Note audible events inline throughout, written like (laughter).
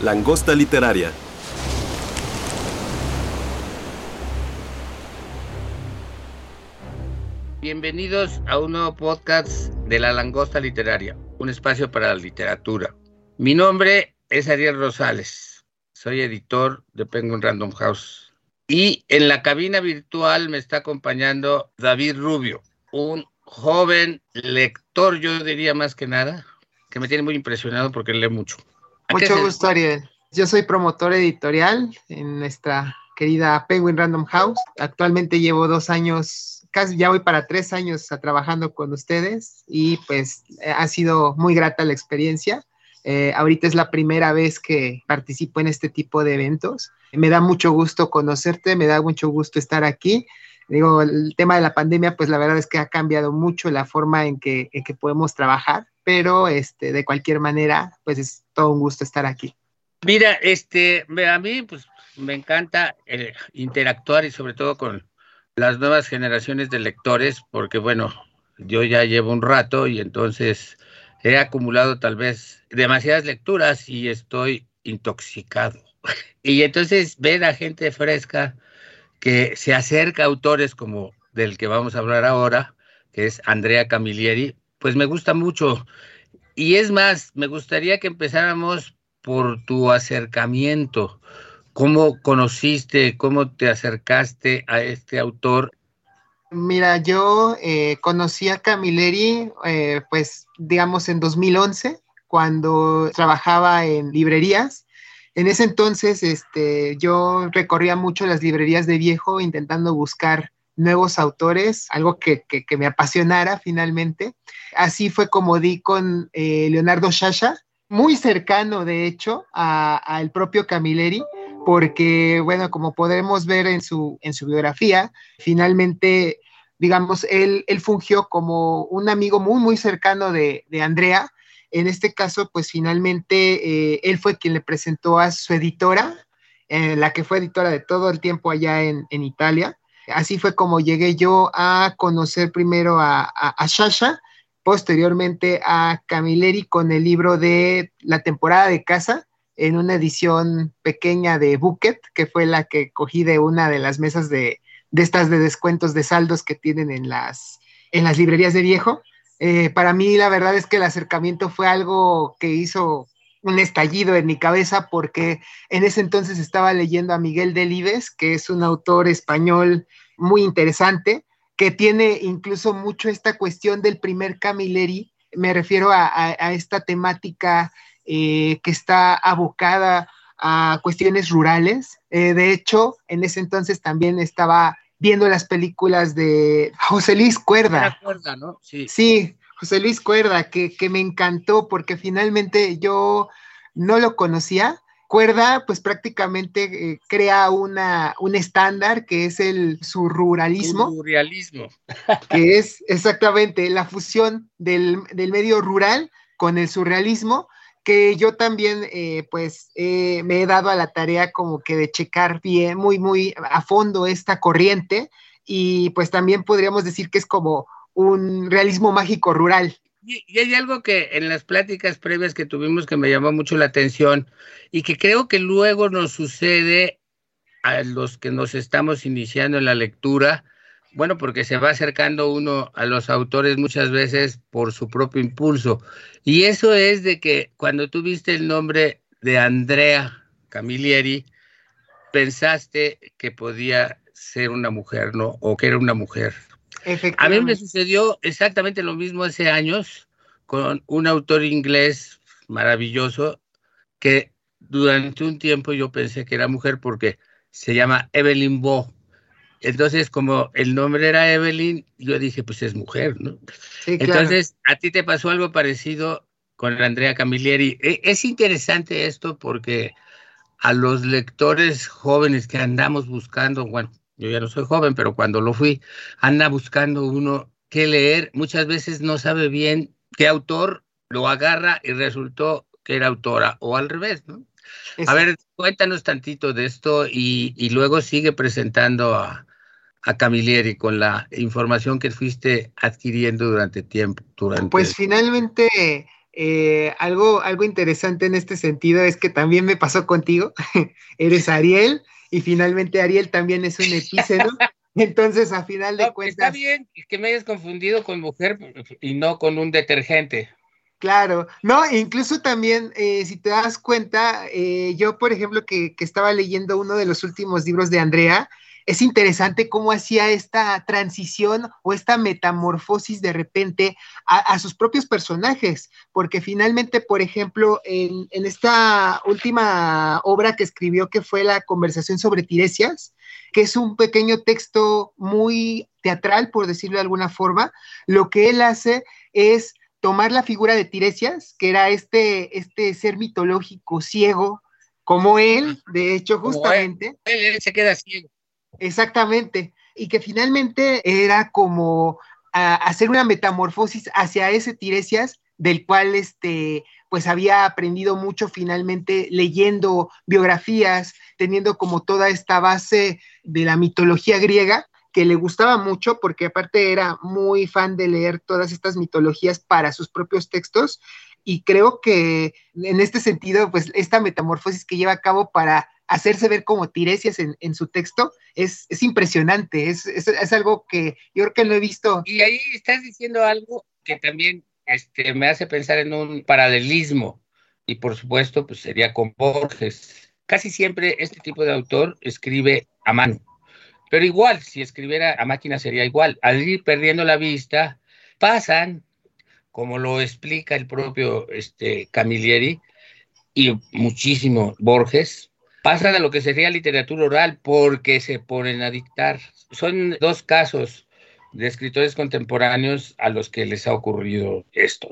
Langosta literaria. Bienvenidos a un nuevo podcast de La Langosta Literaria, un espacio para la literatura. Mi nombre es Ariel Rosales, soy editor de Penguin Random House. Y en la cabina virtual me está acompañando David Rubio, un joven lector, yo diría más que nada, que me tiene muy impresionado porque lee mucho. ¿A qué Mucho gusto, Ariel. Yo soy promotor editorial en nuestra querida Penguin Random House. Actualmente llevo dos años, casi ya voy para tres años a- trabajando con ustedes y pues eh, ha sido muy grata la experiencia. Eh, ahorita es la primera vez que participo en este tipo de eventos. Me da mucho gusto conocerte, me da mucho gusto estar aquí. Digo, el tema de la pandemia, pues la verdad es que ha cambiado mucho la forma en que, en que podemos trabajar, pero este, de cualquier manera, pues es todo un gusto estar aquí. Mira, este, a mí pues me encanta eh, interactuar y sobre todo con las nuevas generaciones de lectores, porque bueno, yo ya llevo un rato y entonces he acumulado tal vez demasiadas lecturas y estoy intoxicado. (laughs) Y entonces ver a gente fresca que se acerca a autores como del que vamos a hablar ahora, que es Andrea Camilleri, pues me gusta mucho. Y es más, me gustaría que empezáramos por tu acercamiento. ¿Cómo conociste, cómo te acercaste a este autor? Mira, yo eh, conocí a Camilleri, eh, pues digamos en 2011, cuando trabajaba en librerías. En ese entonces, este, yo recorría mucho las librerías de viejo intentando buscar nuevos autores, algo que, que- me apasionara finalmente. Así fue como di con eh, Leonardo Shasha, muy cercano, de hecho, a- al propio Camilleri, porque, bueno, como podemos ver en su, en su biografía, finalmente, digamos, él, él fungió como un amigo muy, muy cercano de, de Andrea. En este caso, pues finalmente eh, él fue quien le presentó a su editora, eh, la que fue editora de todo el tiempo allá en, en Italia. Así fue como llegué yo a conocer primero a, a, Shasha, posteriormente a Camilleri con el libro de La temporada de casa, en una edición pequeña de Bucket, que fue la que cogí de una de las mesas de, de estas de descuentos de saldos que tienen en las, en las librerías de viejo. Eh, para mí la verdad es que el acercamiento fue algo que hizo un estallido en mi cabeza porque en ese entonces estaba leyendo a Miguel Delibes, que es un autor español muy interesante, que tiene incluso mucho esta cuestión del primer Camilleri, me refiero a, a, a esta temática eh, que está abocada a cuestiones rurales. Eh, de hecho, en ese entonces también estaba viendo las películas de José Luis Cuerda. Cuerda ¿no? Sí. sí, José Luis Cuerda, que, que, me encantó porque finalmente yo no lo conocía. Cuerda, pues prácticamente eh, crea una, un estándar que es el surruralismo. Surrealismo. (laughs) que es exactamente la fusión del, del medio rural con el surrealismo que yo también, eh, pues, eh, me he dado a la tarea como que de checar bien, muy, muy a fondo esta corriente y pues también podríamos decir que es como un realismo mágico rural. Y, hay algo que en las pláticas previas que tuvimos que me llamó mucho la atención y que creo que luego nos sucede a los que nos estamos iniciando en la lectura, bueno, porque se va acercando uno a los autores muchas veces por su propio impulso. Y eso es de que cuando tú viste el nombre de Andrea Camilleri, pensaste que podía ser una mujer, ¿no? O que era una mujer. A mí me sucedió exactamente lo mismo hace años con un autor inglés maravilloso que durante un tiempo yo pensé que era mujer porque se llama Evelyn Bow. Entonces, como el nombre era Evelyn, yo dije, pues es mujer, ¿no? Sí, claro. Entonces, ¿a ti te pasó algo parecido con Andrea Camilleri. E, es interesante esto porque a los lectores jóvenes que andamos buscando, bueno, yo ya no soy joven, pero cuando lo fui, anda buscando uno que leer, muchas veces no sabe bien qué autor lo agarra y resultó que era autora, o al revés, ¿no? A ver, cuéntanos tantito de esto y, y luego sigue presentando a, a Camilleri con la información que fuiste adquiriendo durante tiempo. Durante... Pues finalmente, eh, algo, algo interesante en este sentido es que también me pasó contigo. (laughs) Eres Ariel y finalmente Ariel también es un epíceno. (laughs) Entonces, a final de cuentas. Está bien que me hayas confundido con mujer y no con un detergente. Claro, no, incluso también, eh, si te das cuenta, eh, yo, por ejemplo, que, que, estaba leyendo uno de los últimos libros de Andrea, es interesante cómo hacía esta transición o esta metamorfosis de repente a, sus propios personajes, porque finalmente, por ejemplo, en, esta última obra que escribió, que fue la conversación sobre Tiresias, que es un pequeño texto muy teatral, por decirlo de alguna forma, lo que él hace es tomar la figura de Tiresias, que era este, este ser mitológico ciego, como él, de hecho, justamente. él se queda ciego. Exactamente. Y que finalmente era como hacer una metamorfosis hacia ese Tiresias del cual este pues había aprendido mucho finalmente leyendo biografías, teniendo como toda esta base de la mitología griega que le gustaba mucho porque aparte era muy fan de leer todas estas mitologías para sus propios textos y creo que en este sentido pues esta metamorfosis que lleva a cabo para hacerse ver como Tiresias en, su texto es, es impresionante, es, es, es, algo que yo creo que lo he visto. Y ahí estás diciendo algo que también este, me hace pensar en un paralelismo, y por supuesto, pues sería con Borges. Casi siempre este tipo de autor escribe a mano, pero igual, si escribiera a máquina sería igual. Al ir perdiendo la vista, pasan, como lo explica el propio este, Camilleri y muchísimo Borges, pasan a lo que sería literatura oral porque se ponen a dictar. Son dos casos de escritores contemporáneos a los que les ha ocurrido esto.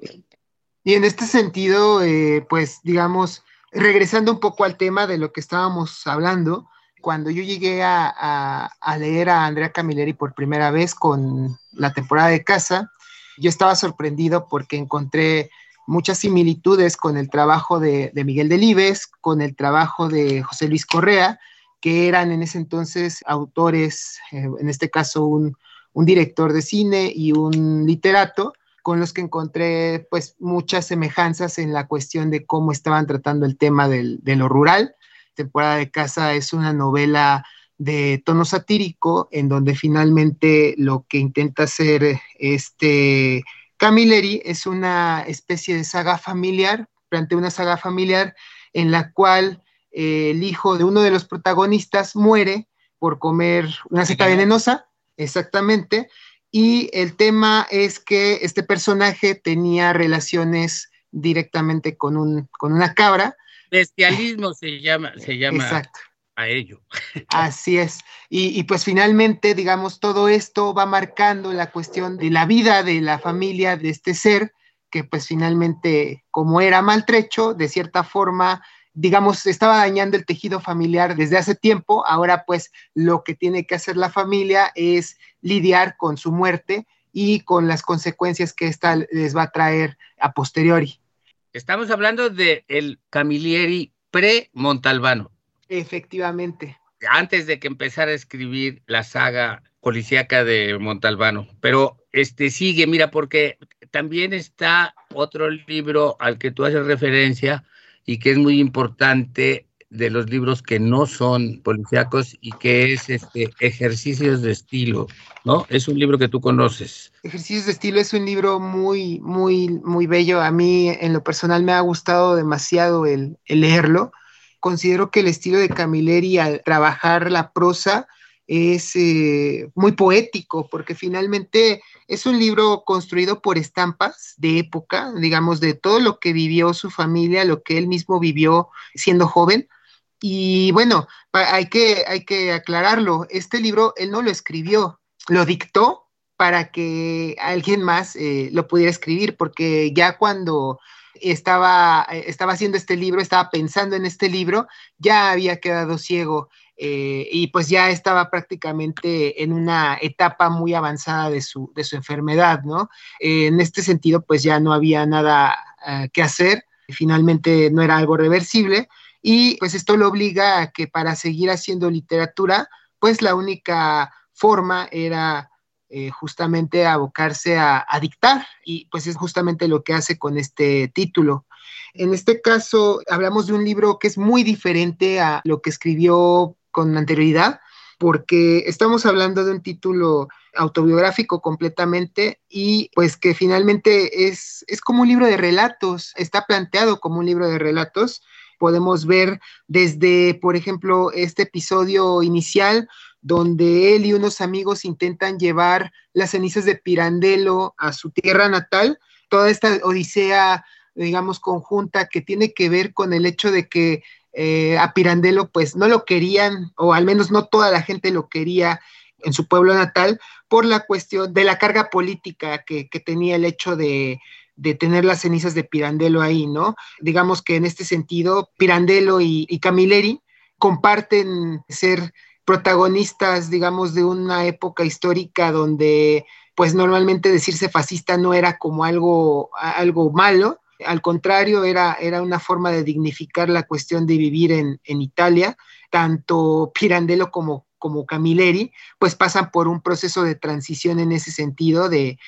Y en este sentido, eh, pues digamos, regresando un poco al tema de lo que estábamos hablando, cuando yo llegué a, a, a, leer a Andrea Camilleri por primera vez con la temporada de casa, yo estaba sorprendido porque encontré muchas similitudes con el trabajo de, de, Miguel Delibes, con el trabajo de José Luis Correa, que eran en ese entonces autores, eh, en este caso un, director de cine y un literato, con los que encontré pues muchas semejanzas en la cuestión de cómo estaban tratando el tema del, de lo rural. Temporada de Casa es una novela de tono satírico en donde finalmente lo que intenta hacer este Camilleri es una especie de saga familiar, plantea una saga familiar en la cual eh, el hijo de uno de los protagonistas muere por comer una seta venenosa, exactamente, y el tema es que este personaje tenía relaciones directamente con, un, con una cabra. Bestialismo se llama, se llama. Exacto a ello. (laughs) Así es. Y, y, pues finalmente, digamos, todo esto va marcando la cuestión de la vida de la familia de este ser, que pues finalmente, como era maltrecho, de cierta forma, digamos, estaba dañando el tejido familiar desde hace tiempo. Ahora pues lo que tiene que hacer la familia es lidiar con su muerte y con las consecuencias que ésta les va a traer a posteriori. Estamos hablando de el Camilleri pre-Montalbano. Efectivamente. Antes de que empezara a escribir la saga policíaca de Montalbano. Pero este sigue, mira, porque también está otro libro al que tú haces referencia y que es muy importante de los libros que no son policíacos y que es este Ejercicios de estilo, ¿no? Es un libro que tú conoces. Ejercicios de estilo es un libro muy, muy, muy bello. A mí, en lo personal, me ha gustado demasiado el, el leerlo considero que el estilo de Camilleri al trabajar la prosa es eh, muy poético, porque finalmente es un libro construido por estampas de época, digamos, de todo lo que vivió su familia, lo que él mismo vivió siendo joven. Y bueno, hay que, hay que aclararlo, este libro él no lo escribió, lo dictó para que alguien más eh, lo pudiera escribir, porque ya cuando estaba, eh, estaba haciendo este libro, estaba pensando en este libro, ya había quedado ciego eh, y pues ya estaba prácticamente en una etapa muy avanzada de su, de su enfermedad, ¿no? Eh, en este sentido, pues ya no había nada que hacer, finalmente no era algo reversible y pues esto lo obliga a que para seguir haciendo literatura, pues la única forma era eh, justamente abocarse a, dictar y pues es justamente lo que hace con este título. En este caso hablamos de un libro que es muy diferente a lo que escribió con anterioridad porque estamos hablando de un título autobiográfico completamente y pues que finalmente es, es como un libro de relatos, está planteado como un libro de relatos. Podemos ver desde, por ejemplo, este episodio inicial donde él y unos amigos intentan llevar las cenizas de Pirandello a su tierra natal, toda esta odisea, digamos, conjunta que tiene que ver con el hecho de que eh, a Pirandello pues no lo querían, o al menos no toda la gente lo quería en su pueblo natal, por la cuestión de la carga política que, tenía el hecho de, tener las cenizas de Pirandello ahí, ¿no? Digamos que en este sentido, Pirandello y, y Camilleri comparten ser protagonistas, digamos, de una época histórica donde pues normalmente decirse fascista no era como algo, algo malo, al contrario, era, era una forma de dignificar la cuestión de vivir en, en Italia, tanto Pirandello como como Camilleri, pues pasan por un proceso de transición en ese sentido de,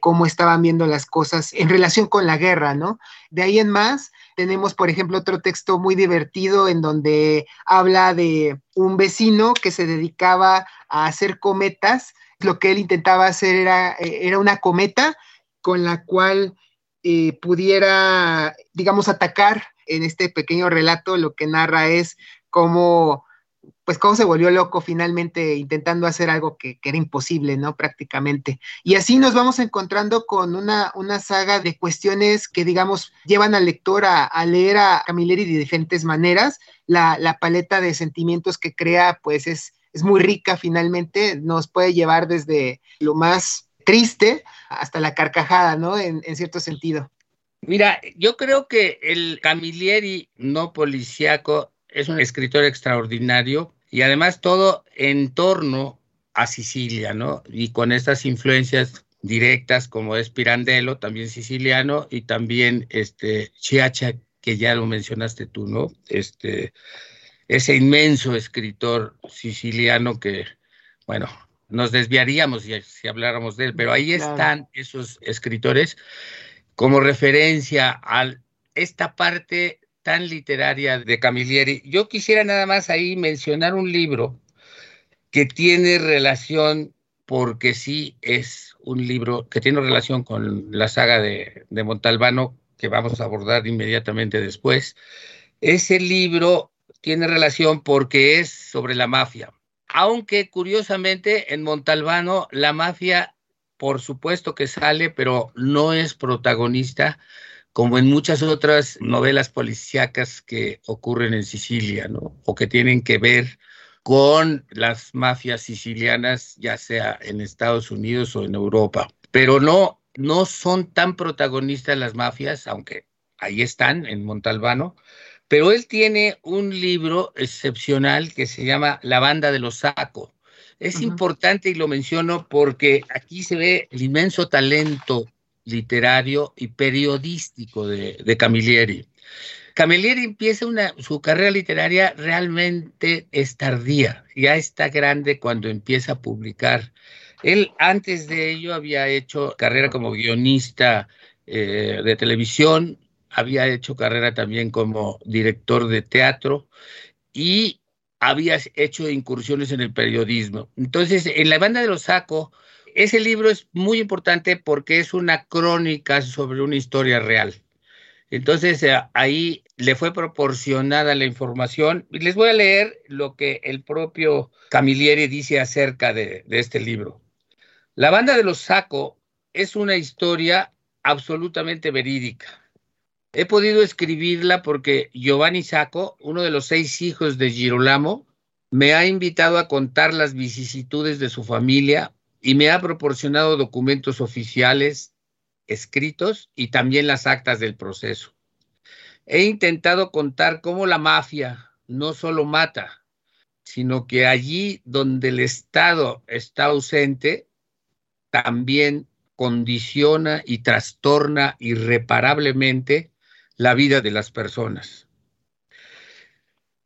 cómo estaban viendo las cosas en relación con la guerra, ¿no? De ahí en más, tenemos, por ejemplo, otro texto muy divertido en donde habla de un vecino que se dedicaba a hacer cometas. Lo que él intentaba hacer era, era una cometa con la cual eh, pudiera, digamos, atacar. En este pequeño relato lo que narra es cómo pues cómo se volvió loco finalmente intentando hacer algo que, era imposible, ¿no? Prácticamente. Y así nos vamos encontrando con una, una saga de cuestiones que, digamos, llevan al lector a, leer a Camilleri de diferentes maneras. La, la, paleta de sentimientos que crea, pues es, es muy rica finalmente, nos puede llevar desde lo más triste hasta la carcajada, ¿no? En, en cierto sentido. Mira, yo creo que el Camilleri no policíaco es un escritor extraordinario y además todo en torno a Sicilia, ¿no? Y con estas influencias directas como es Pirandello, también siciliano, y también este Chiacha, que ya lo mencionaste tú, ¿no? Este, ese inmenso escritor siciliano que, bueno, nos desviaríamos si, si habláramos de él, pero ahí están esos escritores como referencia a esta parte tan literaria de Camilleri. Yo quisiera nada más ahí mencionar un libro que tiene relación, porque sí es un libro que tiene relación con la saga de, de Montalbano, que vamos a abordar inmediatamente después. Ese libro tiene relación porque es sobre la mafia. Aunque curiosamente en Montalbano la mafia, por supuesto que sale, pero no es protagonista, como en muchas otras novelas policíacas que ocurren en Sicilia, ¿no? O que tienen que ver con las mafias sicilianas, ya sea en Estados Unidos o en Europa. Pero no, no son tan protagonistas las mafias, aunque ahí están en Montalbano, pero él tiene un libro excepcional que se llama La banda de los Saco. Es importante y lo menciono porque aquí se ve el inmenso talento literario y periodístico de, Camilleri. Camilleri empieza una, su carrera literaria realmente es tardía, ya está grande cuando empieza a publicar. Él antes de ello había hecho carrera como guionista eh, de televisión, había hecho carrera también como director de teatro y había hecho incursiones en el periodismo. Entonces, en la banda de los Saco, ese libro es muy importante porque es una crónica sobre una historia real. Entonces eh, ahí le fue proporcionada la información y les voy a leer lo que el propio Camilleri dice acerca de, este libro. La banda de los Saco es una historia absolutamente verídica. He podido escribirla porque Giovanni Sacco, uno de los seis hijos de Girolamo, me ha invitado a contar las vicisitudes de su familia y me ha proporcionado documentos oficiales escritos y también las actas del proceso. he intentado contar cómo la mafia no solo mata, sino que allí donde el Estado está ausente, también condiciona y trastorna irreparablemente la vida de las personas.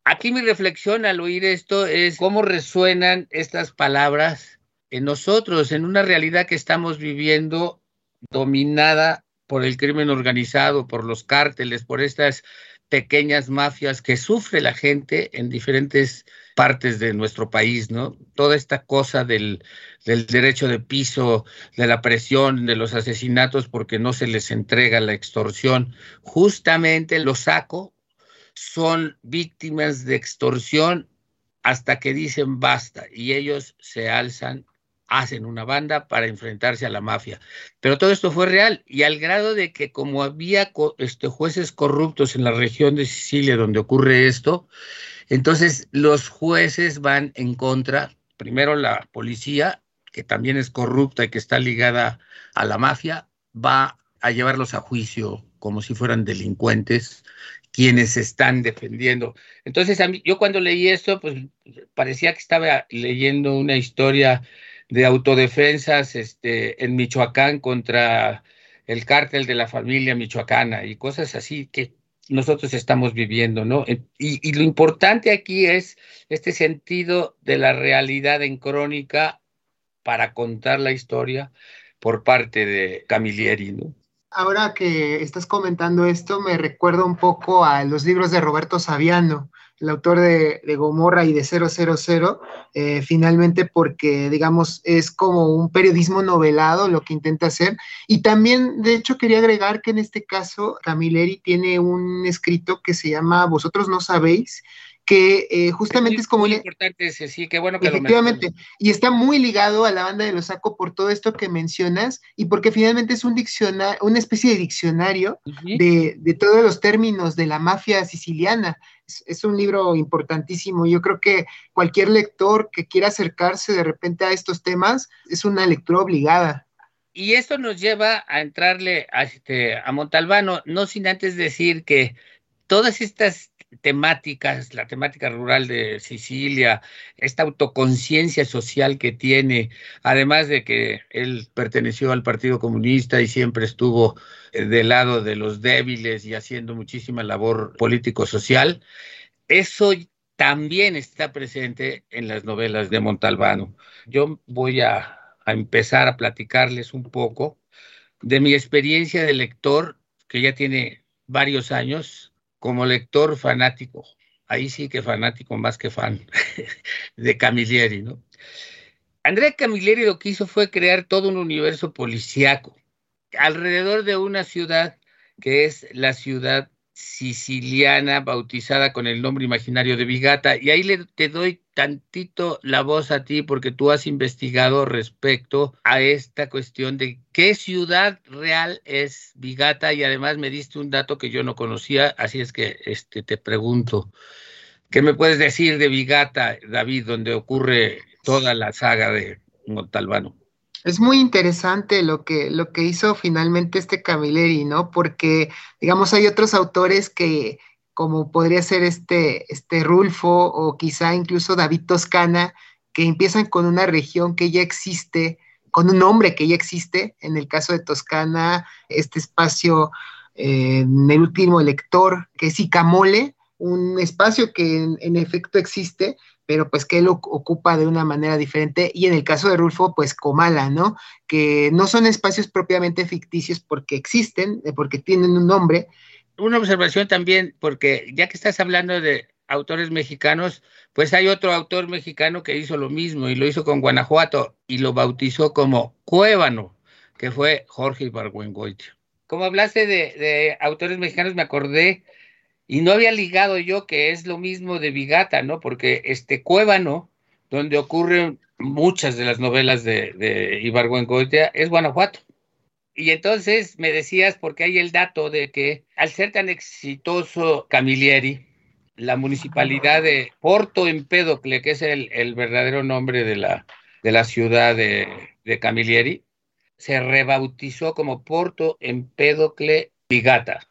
Aquí mi reflexión al oír esto es cómo resuenan estas palabras en nosotros, en una realidad que estamos viviendo dominada por el crimen organizado, por los cárteles, por estas pequeñas mafias que sufre la gente en diferentes partes de nuestro país, ¿no? Toda esta cosa del, del, derecho de piso, de la presión, de los asesinatos porque no se les entrega la extorsión, justamente lo saco son víctimas de extorsión hasta que dicen basta y ellos se alzan, hacen una banda para enfrentarse a la mafia. Pero todo esto fue real y al grado de que como había este, jueces corruptos en la región de Sicilia donde ocurre esto, entonces los jueces van en contra, primero la policía, que también es corrupta y que está ligada a la mafia, va a llevarlos a juicio como si fueran delincuentes quienes están defendiendo. Entonces, yo cuando leí esto, pues parecía que estaba leyendo una historia de autodefensas este, en Michoacán contra el cártel de la familia michoacana y cosas así que nosotros estamos viviendo, ¿no? Y, y lo importante aquí es este sentido de la realidad en crónica para contar la historia por parte de Camilleri, ¿no? Ahora que estás comentando esto, me recuerda un poco a los libros de Roberto Saviano, el autor de, Gomorra y de 000, eh, finalmente porque, digamos, es como un periodismo novelado lo que intenta hacer. Y también, de hecho, quería agregar que en este caso, Camilleri tiene un escrito que se llama Vosotros no sabéis, que eh, justamente es, como... Muy importante ese, sí, qué bueno que Efectivamente, y está muy ligado a la banda de los saco por todo esto que mencionas y porque finalmente es un diccionario, una especie de diccionario de, de, todos los términos de la mafia siciliana. Es, un libro importantísimo. Yo creo que cualquier lector que quiera acercarse de repente a estos temas es una lectura obligada. Y esto nos lleva a entrarle a, este, a Montalbano, no sin antes decir que todas estas temáticas, la temática rural de Sicilia, esta autoconciencia social que tiene, además de que él perteneció al Partido Comunista y siempre estuvo eh, del lado de los débiles y haciendo muchísima labor político-social, eso también está presente en las novelas de Montalbano. Yo voy a, a empezar a platicarles un poco de mi experiencia de lector, que ya tiene varios años, como lector fanático, ahí sí que fanático más que fan, (laughs) de Camilleri, ¿no? Andrea Camilleri lo que hizo fue crear todo un universo policíaco alrededor de una ciudad que es la ciudad siciliana bautizada con el nombre imaginario de Vigata. Y ahí le, te doy tantito la voz a ti porque tú has investigado respecto a esta cuestión de qué ciudad real es Vigata y además me diste un dato que yo no conocía, así es que este, te pregunto, ¿qué me puedes decir de Vigata, David, donde ocurre toda la saga de Montalbano? Es muy interesante lo que, lo que hizo finalmente este Camilleri, ¿no? Porque, digamos, hay otros autores que, como podría ser este, este Rulfo o quizá incluso David Toscana, que empiezan con una región que ya existe, con un nombre que ya existe, en el caso de Toscana, este espacio eh, en el último lector, que es Icamole, un espacio que en, en efecto existe, pero pues que él ocupa de una manera diferente. Y en el caso de Rulfo, pues Comala, ¿no? Que no son espacios propiamente ficticios porque existen, eh, porque tienen un nombre. Una observación también, porque ya que estás hablando de autores mexicanos, pues hay otro autor mexicano que hizo lo mismo y lo hizo con Guanajuato y lo bautizó como Cuébano, que fue Jorge Ibargüengoitia. Como hablaste de, de autores mexicanos, me acordé y no había ligado yo que es lo mismo de Vigata, ¿no? Porque este Cuébano, donde ocurren muchas de las novelas de, de Ibargüengoitia, es Guanajuato. Y entonces me decías, porque hay el dato de que al ser tan exitoso Camilleri, la municipalidad de Porto Empédocle, que es el, el verdadero nombre de la, de la ciudad de, de Camilleri, se rebautizó como Porto Empédocle Vigata.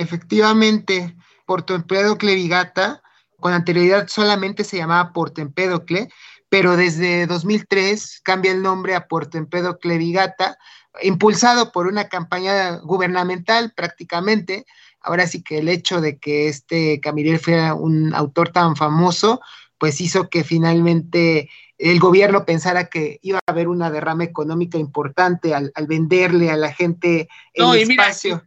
Efectivamente, Porto Empédocle Vigata, con anterioridad solamente se llamaba Porto Empédocle, pero desde 2003 cambia el nombre a Porto Empédocle Vigata, impulsado por una campaña gubernamental prácticamente. Ahora sí que el hecho de que este Camiller fuera un autor tan famoso, pues hizo que finalmente el gobierno pensara que iba a haber una derrama económica importante al, venderle a la gente el espacio.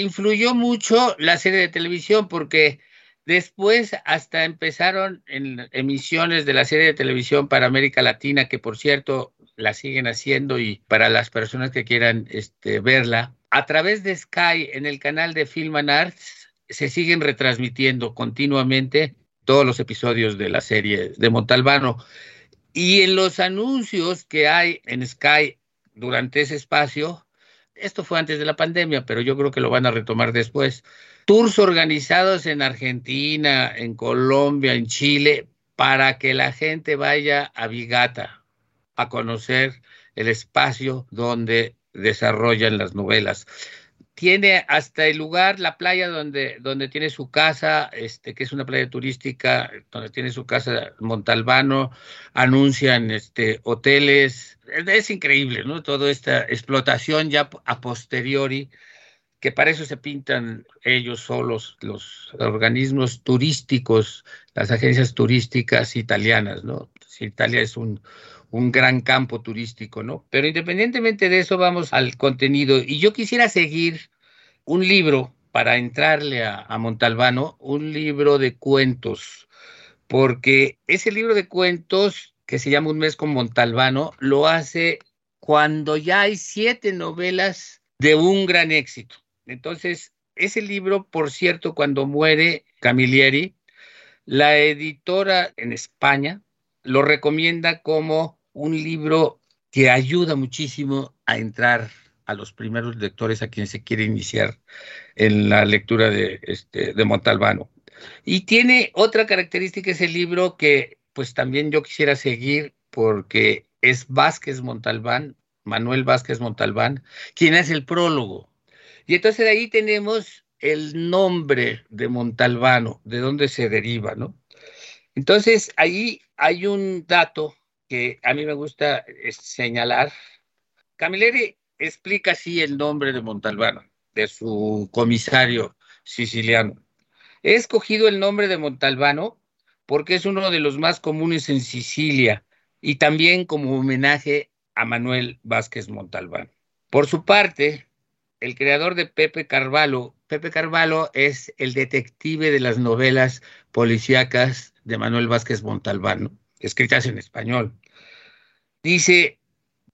Influyó mucho la serie de televisión porque después hasta empezaron en emisiones de la serie de televisión para América Latina, que por cierto la siguen haciendo y para las personas que quieran este, verla, a través de Sky en el canal de Film and Arts se siguen retransmitiendo continuamente todos los episodios de la serie de Montalbano. Y en los anuncios que hay en Sky durante ese espacio, esto fue antes de la pandemia, pero yo creo que lo van a retomar después, tours organizados en Argentina, en Colombia, en Chile, para que la gente vaya a Vigata a conocer el espacio donde desarrollan las novelas tiene hasta el lugar, la playa donde, donde tiene su casa, este, que es una playa turística, donde tiene su casa Montalbano, anuncian este, hoteles, es increíble, ¿no? Toda esta explotación ya a posteriori, que para eso se pintan ellos solos, los organismos turísticos, las agencias turísticas italianas, ¿no? Italia es un, un gran campo turístico, ¿no? Pero independientemente de eso, vamos al contenido. Y yo quisiera seguir un libro para entrarle a, Montalbano, un libro de cuentos, porque ese libro de cuentos que se llama Un mes con Montalbano lo hace cuando ya hay siete novelas de un gran éxito. Entonces, ese libro, por cierto, cuando muere Camilleri, la editora en España lo recomienda como un libro que ayuda muchísimo a entrar a los primeros lectores a quien se quiere iniciar en la lectura de, este, de Montalbano. Y tiene otra característica ese libro que pues también yo quisiera seguir porque es Vázquez Montalbán, Manuel Vázquez Montalbán, quien es el prólogo. Y entonces de ahí tenemos el nombre de Montalbano, de dónde se deriva, ¿no? Entonces ahí hay un dato que a mí me gusta eh, señalar. Camilleri explica así el nombre de Montalbano, de su comisario siciliano. He escogido el nombre de Montalbano porque es uno de los más comunes en Sicilia y también como homenaje a Manuel Vázquez Montalbán. Por su parte, el creador de Pepe Carvalho, Pepe Carvalho es el detective de las novelas policíacas de Manuel Vázquez Montalbán escritas en español. Dice,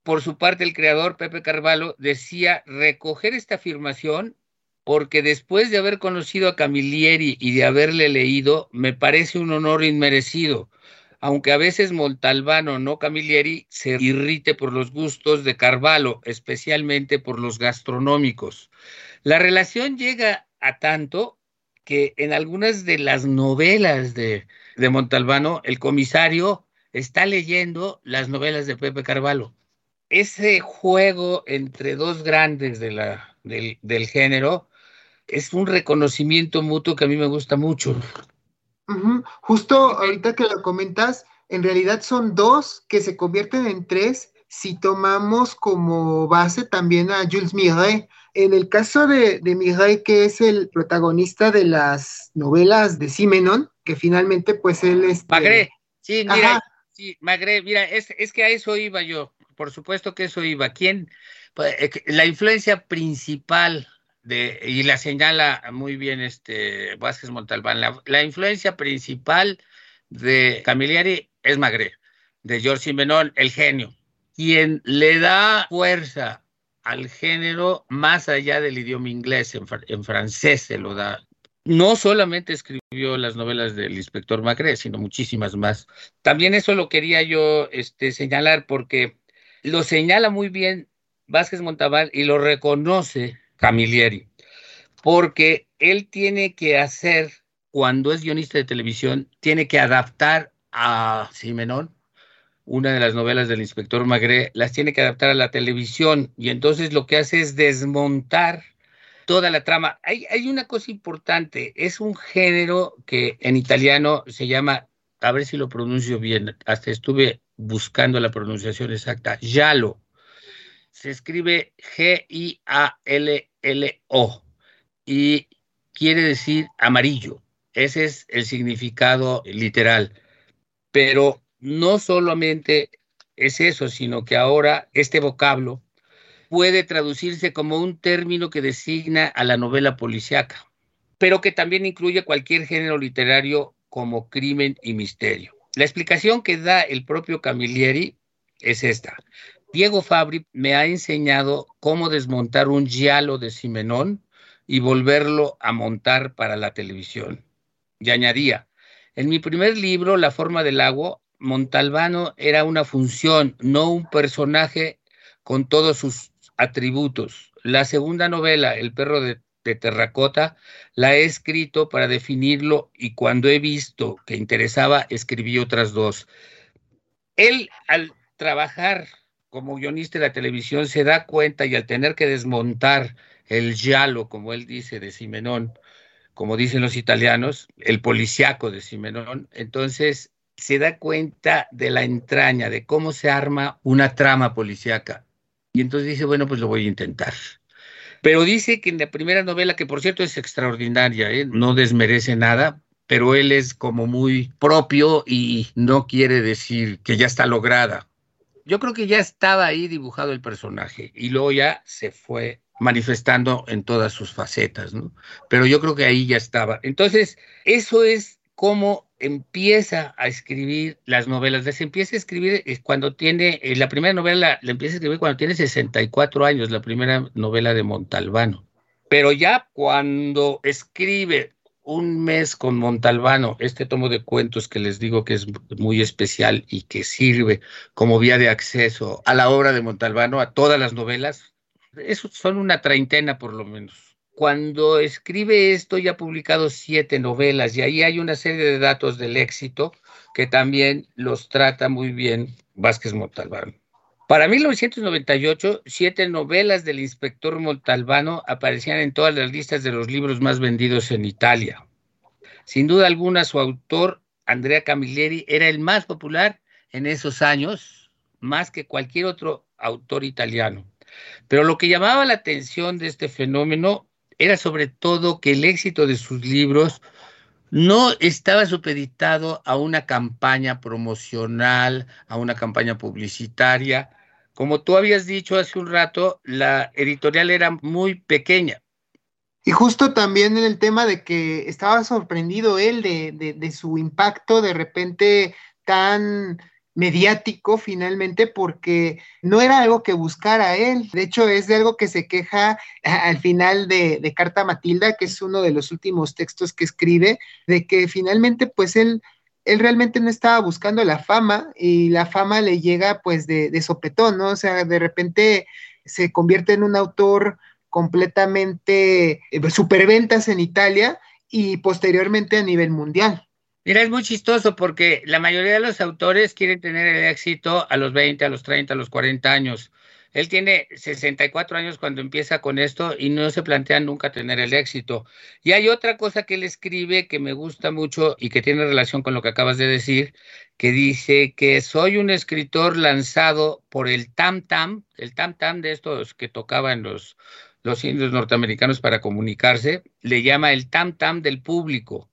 por su parte, el creador Pepe Carvalho decía recoger esta afirmación porque después de haber conocido a Camilleri y de haberle leído, me parece un honor inmerecido, aunque a veces Montalbano, no Camilleri, se irrite por los gustos de Carvalho, especialmente por los gastronómicos. La relación llega a tanto que en algunas de las novelas de, de Montalbano, el comisario está leyendo las novelas de Pepe Carvalho. Ese juego entre dos grandes de la, del, género es un reconocimiento mutuo que a mí me gusta mucho. Justo ahorita que lo comentas, en realidad son dos que se convierten en tres si tomamos como base también a Jules Miret. En el caso de, de Miret, que es el protagonista de las novelas de Simenon, que finalmente pues él es... Magre, sí, mira, sí, Magre, mira, es, es que a eso iba yo, por supuesto que eso iba. ¿Quién? Pues, eh, la influencia principal de, y la señala muy bien este Vázquez Montalbán, la, influencia principal de Camilleri es Magre, de George Simenon, el genio, quien le da fuerza al género más allá del idioma inglés, en, en francés se lo da no solamente escribió las novelas del inspector Macré, sino muchísimas más. También eso lo quería yo este, señalar porque lo señala muy bien Vázquez Montalbán y lo reconoce Camilleri, porque él tiene que hacer, cuando es guionista de televisión, tiene que adaptar a Simenón, una de las novelas del inspector Magré, las tiene que adaptar a la televisión y entonces lo que hace es desmontar toda la trama. Hay, una cosa importante, es un género que en italiano se llama, a ver si lo pronuncio bien, hasta estuve buscando la pronunciación exacta, giallo. Se escribe G-I-A-L-L-O y quiere decir amarillo. Ese es el significado literal. Pero no solamente es eso, sino que ahora este vocablo puede traducirse como un término que designa a la novela policíaca, pero que también incluye cualquier género literario como crimen y misterio. La explicación que da el propio Camilleri es esta. Diego Fabri me ha enseñado cómo desmontar un giallo de Simenón y volverlo a montar para la televisión. Y añadía, en mi primer libro, La forma del agua, Montalbano era una función, no un personaje con todos sus atributos. La segunda novela, El perro de, terracota, la he escrito para definirlo y cuando he visto que interesaba, escribí otras dos. Él, al trabajar como guionista de la televisión, se da cuenta y al tener que desmontar el giallo, como él dice, de Simenón, como dicen los italianos, el policiaco de Simenón, entonces se da cuenta de la entraña, de cómo se arma una trama policíaca. Y entonces dice, bueno, pues lo voy a intentar. Pero dice que en la primera novela, que por cierto es extraordinaria, ¿eh? no desmerece nada, pero él es como muy propio y no quiere decir que ya está lograda. Yo creo que ya estaba ahí dibujado el personaje y luego ya se fue manifestando en todas sus facetas, ¿no? Pero yo creo que ahí ya estaba. Entonces, eso es cómo empieza a escribir las novelas. Las empieza a escribir cuando tiene, eh, la primera novela la empieza a escribir cuando tiene 64 años, la primera novela de Montalbano. Pero ya cuando escribe un mes con Montalbano, este tomo de cuentos que les digo que es muy especial y que sirve como vía de acceso a la obra de Montalbano, a todas las novelas, son una treintena por lo menos. Cuando escribe esto ya ha publicado siete novelas y ahí hay una serie de datos del éxito que también los trata muy bien Vázquez Montalbano. Para 1998, siete novelas del inspector Montalbano aparecían en todas las listas de los libros más vendidos en Italia. Sin duda alguna, su autor, Andrea Camilleri, era el más popular en esos años, más que cualquier otro autor italiano. Pero lo que llamaba la atención de este fenómeno era sobre todo que el éxito de sus libros no estaba supeditado a una campaña promocional, a una campaña publicitaria. Como tú habías dicho hace un rato, la editorial era muy pequeña. Y justo también en el tema de que estaba sorprendido él de, de su impacto de repente tan mediático finalmente porque no era algo que buscara él. De hecho, es de algo que se queja al final de, Carta Matilda, que es uno de los últimos textos que escribe, de que finalmente pues él, él realmente no estaba buscando la fama y la fama le llega pues de, de sopetón, ¿no? O sea, de repente se convierte en un autor completamente eh, superventas en Italia y posteriormente a nivel mundial. Mira, es muy chistoso porque la mayoría de los autores quieren tener el éxito a los 20, a los 30, a los 40 años. Él tiene 64 años cuando empieza con esto y no se plantea nunca tener el éxito. Y hay otra cosa que él escribe que me gusta mucho y que tiene relación con lo que acabas de decir, que dice que soy un escritor lanzado por el tam tam, el tam tam de estos que tocaban los, los indios norteamericanos para comunicarse, le llama el tam tam del público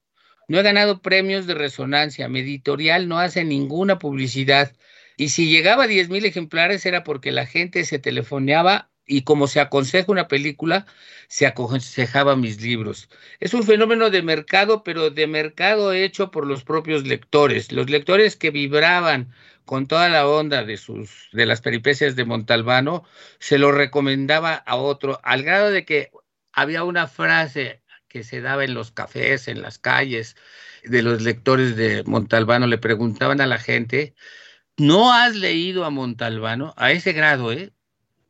no he ganado premios de resonancia. Mi editorial no hace ninguna publicidad. Y si llegaba a 10 mil ejemplares era porque la gente se telefoneaba y como se aconseja una película, se aconsejaba mis libros. Es un fenómeno de mercado, pero de mercado hecho por los propios lectores. Los lectores que vibraban con toda la onda de sus de las peripecias de Montalbano, se lo recomendaba a otro, al grado de que había una frase que se daba en los cafés, en las calles, de los lectores de Montalbano, le preguntaban a la gente, ¿no has leído a Montalbano? A ese grado, ¿eh?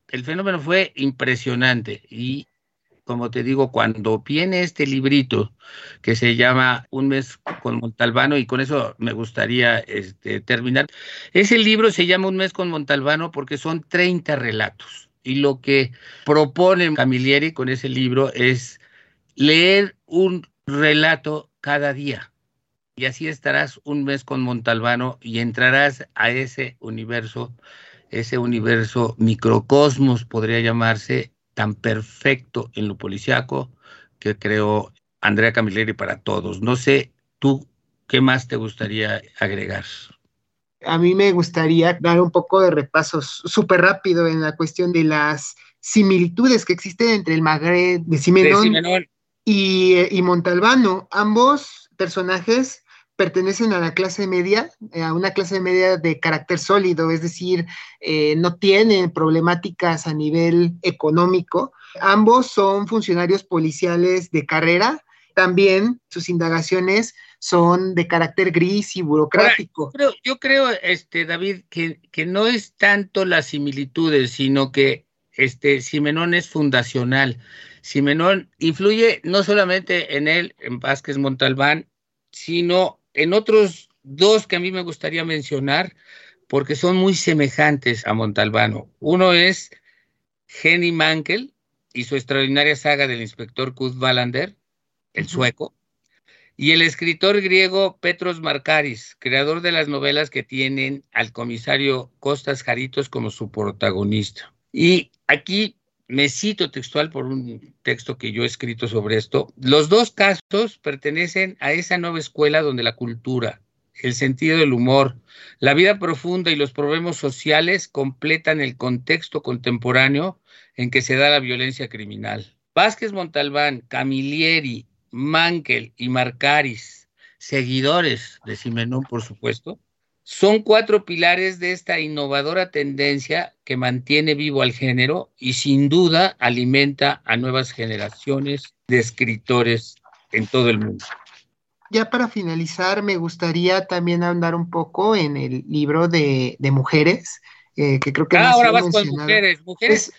El fenómeno fue impresionante y como te digo, cuando viene este librito que se llama Un mes con Montalbano, y con eso me gustaría este, terminar, ese libro se llama Un mes con Montalbano porque son 30 relatos Y lo que propone Camilleri con ese libro es leer un relato cada día. Y así estarás un mes con Montalbano y entrarás a ese universo, ese universo microcosmos, podría llamarse, tan perfecto en lo policiaco que creó Andrea Camilleri para todos. No sé, tú, ¿qué más te gustaría agregar? A mí me gustaría dar un poco de repasos súper rápido en la cuestión de las similitudes que existen entre el Magre de Simenón, Y, Montalbano. Ambos personajes pertenecen a la clase media, eh, a una clase media de carácter sólido, es decir, eh, no tienen problemáticas a nivel económico. Ambos son funcionarios policiales de carrera. También sus indagaciones son de carácter gris y burocrático. Pero yo creo, este, David, que, que, no es tanto las similitudes, sino que este, Simenón es fundacional. Simenón influye no solamente en él, en Vázquez Montalbán, sino en otros dos que a mí me gustaría mencionar, porque son muy semejantes a Montalbano. Uno es Henny Mankel y su extraordinaria saga del inspector Kurt Wallander, el sueco, y el escritor griego Petros Markaris, creador de las novelas que tienen al comisario Costas Jaritos como su protagonista. Y aquí me cito textual por un texto que yo he escrito sobre esto. Los dos casos pertenecen a esa nueva escuela donde la cultura, el sentido del humor, la vida profunda y los problemas sociales completan el contexto contemporáneo en que se da la violencia criminal. Vázquez Montalbán, Camilleri, Mankel y Marcaris, seguidores de Simenón, por supuesto, son cuatro pilares de esta innovadora tendencia que mantiene vivo al género y sin duda alimenta a nuevas generaciones de escritores en todo el mundo. Ya para finalizar, me gustaría también andar un poco en el libro de, mujeres, eh, que creo que... Ah, ahora vas con mujeres. Mujeres,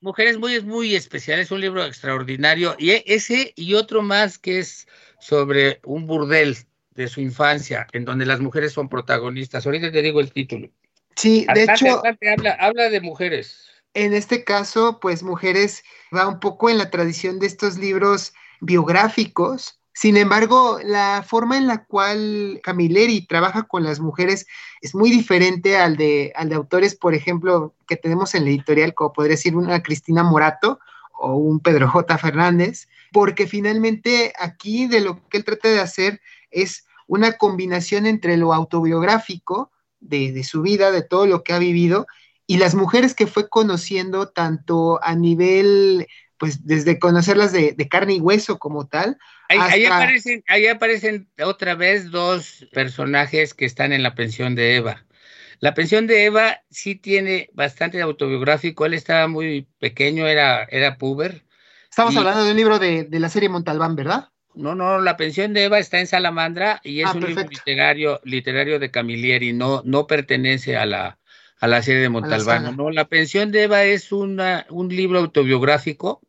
mujeres muy, muy especial, es un libro extraordinario. Y e, ese y otro más que es sobre un burdel de su infancia, en donde las mujeres son protagonistas. Ahorita te digo el título. Sí, de hecho... habla, habla de mujeres. En este caso, pues mujeres va un poco en la tradición de estos libros biográficos, sin embargo, la forma en la cual Camilleri trabaja con las mujeres es muy diferente al de, al de autores, por ejemplo, que tenemos en la editorial, como podría decir una Cristina Morato o un Pedro J. Fernández, porque finalmente aquí de lo que él trata de hacer es una combinación entre lo autobiográfico de, su vida, de todo lo que ha vivido, y las mujeres que fue conociendo tanto a nivel, pues desde conocerlas de, carne y hueso como tal. Ahí, aparecen, ahí aparecen otra vez dos personajes que están en la pensión de Eva. La pensión de Eva sí tiene bastante autobiográfico. Él estaba muy pequeño, era, era puber. Estamos hablando de un libro de, de, la serie Montalbán, ¿verdad? No, no, la pensión de Eva está en Salamandra y es ah, un libro literario, literario de Camilleri, no, no pertenece a la, a la serie de Montalbano. La no, la pensión de Eva es una, un libro autobiográfico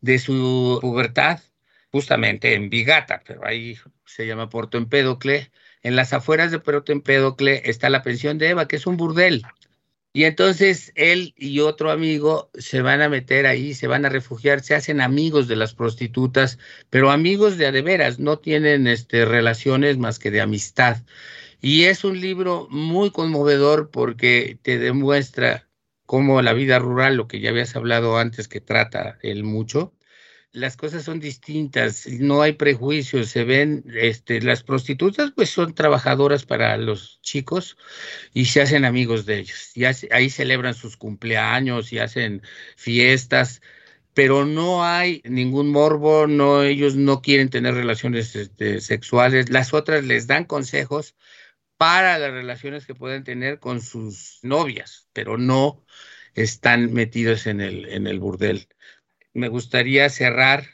de su pubertad, justamente en Vigata, pero ahí se llama Porto Empédocle. En las afueras de Porto Empédocle está la pensión de Eva, que es un burdel. Y entonces él y otro amigo se van a meter ahí, se van a refugiar, se hacen amigos de las prostitutas, pero amigos de adeveras, no tienen este, relaciones más que de amistad. Y es un libro muy conmovedor porque te demuestra cómo la vida rural, lo que ya habías hablado antes que trata él mucho, las cosas son distintas, no hay prejuicios, se ven, este, las prostitutas pues son trabajadoras para los chicos y se hacen amigos de ellos, y ahí celebran sus cumpleaños y hacen fiestas, pero no hay ningún morbo, no, ellos no quieren tener relaciones este, sexuales, las otras les dan consejos para las relaciones que pueden tener con sus novias, pero no están metidos en el, en el burdel me gustaría cerrar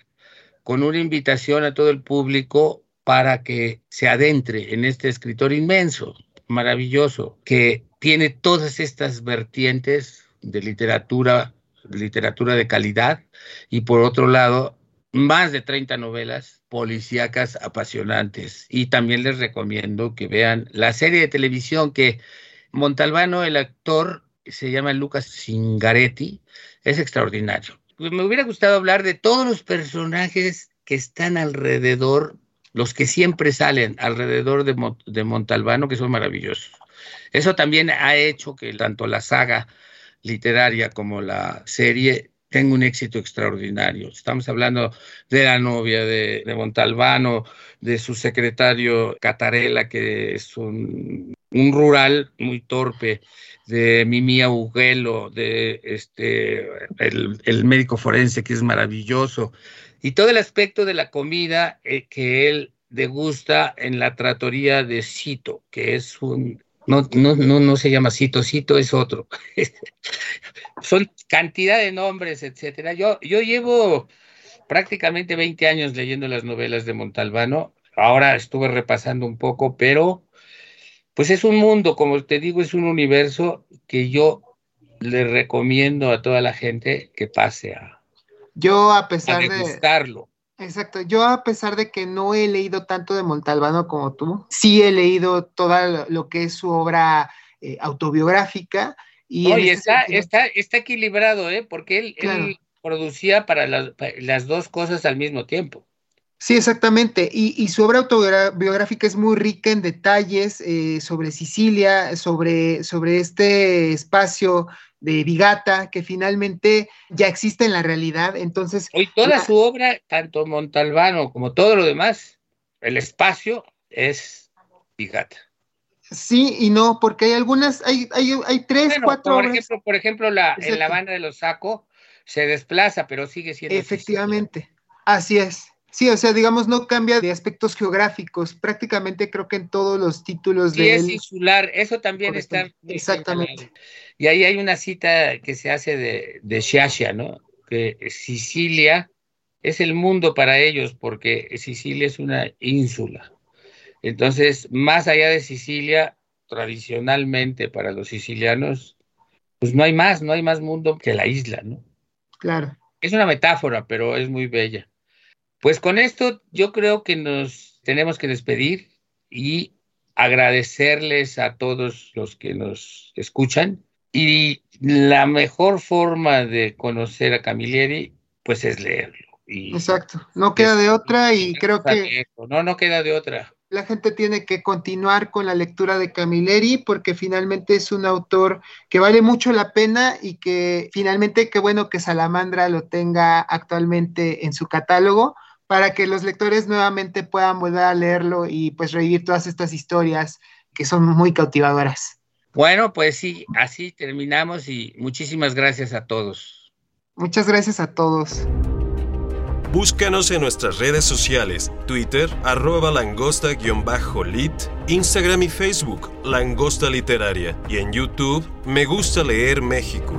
con una invitación a todo el público para que se adentre en este escritor inmenso, maravilloso, que tiene todas estas vertientes de literatura, literatura de calidad, y por otro lado, más de 30 novelas policíacas apasionantes. Y también les recomiendo que vean la serie de televisión que Montalbano, el actor, se llama Lucas Cingaretti, es extraordinario. Pues me hubiera gustado hablar de todos los personajes que están alrededor, los que siempre salen alrededor de, de Montalbano, que son maravillosos. Eso también ha hecho que tanto la saga literaria como la serie tenga un éxito extraordinario. Estamos hablando de la novia de, de Montalbano, de su secretario Catarela, que es un, un rural muy torpe, de Mimi Augelo, de este, el, el, médico forense, que es maravilloso, y todo el aspecto de la comida eh, que él degusta en la tratoría de Cito, que es un no, no, no, no se llama Cito, Cito es otro. (laughs) Son cantidad de nombres, etcétera. Yo, yo llevo prácticamente 20 años leyendo las novelas de Montalbano. Ahora estuve repasando un poco, pero pues es un mundo, como te digo, es un universo que yo le recomiendo a toda la gente que pase a, yo a pesar a degustarlo. Exacto, yo a pesar de que no he leído tanto de Montalbano como tú, sí he leído todo lo que es su obra eh, autobiográfica. Y Oye, está, sentido... está, está equilibrado, ¿eh? porque él, claro. él producía para las, dos cosas al mismo tiempo. Sí, exactamente. Y, y su obra autobiográfica es muy rica en detalles eh, sobre Sicilia, sobre, sobre este espacio de Vigata, que finalmente ya existe en la realidad. Entonces. Hoy toda la... su obra, tanto Montalbano como todo lo demás, el espacio es Vigata. Sí y no, porque hay algunas, hay, hay, hay tres, bueno, cuatro. Por obras. ejemplo, por ejemplo la, en la banda de los Saco se desplaza, pero sigue siendo. Efectivamente, Sicilia. así es. Sí, o sea, digamos, no cambia de aspectos geográficos. Prácticamente creo que en todos los títulos sí, de es él. insular, eso también está. Exactamente. Y ahí hay una cita que se hace de, de Shasha, ¿no? Que Sicilia es el mundo para ellos, porque Sicilia es una ínsula. Entonces, más allá de Sicilia, tradicionalmente para los sicilianos, pues no hay más, no hay más mundo que la isla, ¿no? Claro. Es una metáfora, pero es muy bella. Pues con esto yo creo que nos tenemos que despedir y agradecerles a todos los que nos escuchan. Y la mejor forma de conocer a Camilleri, pues es leerlo. Y Exacto, no queda de otra y creo que... No, no queda de otra. La gente tiene que continuar con la lectura de Camilleri porque finalmente es un autor que vale mucho la pena y que finalmente qué bueno que Salamandra lo tenga actualmente en su catálogo para que los lectores nuevamente puedan volver a leerlo y pues revivir todas estas historias que son muy cautivadoras. Bueno, pues sí, así terminamos y muchísimas gracias a todos. Muchas gracias a todos. Búscanos en nuestras redes sociales, Twitter, arroba langosta-lit, Instagram y Facebook, Langosta Literaria, y en YouTube, Me Gusta Leer México.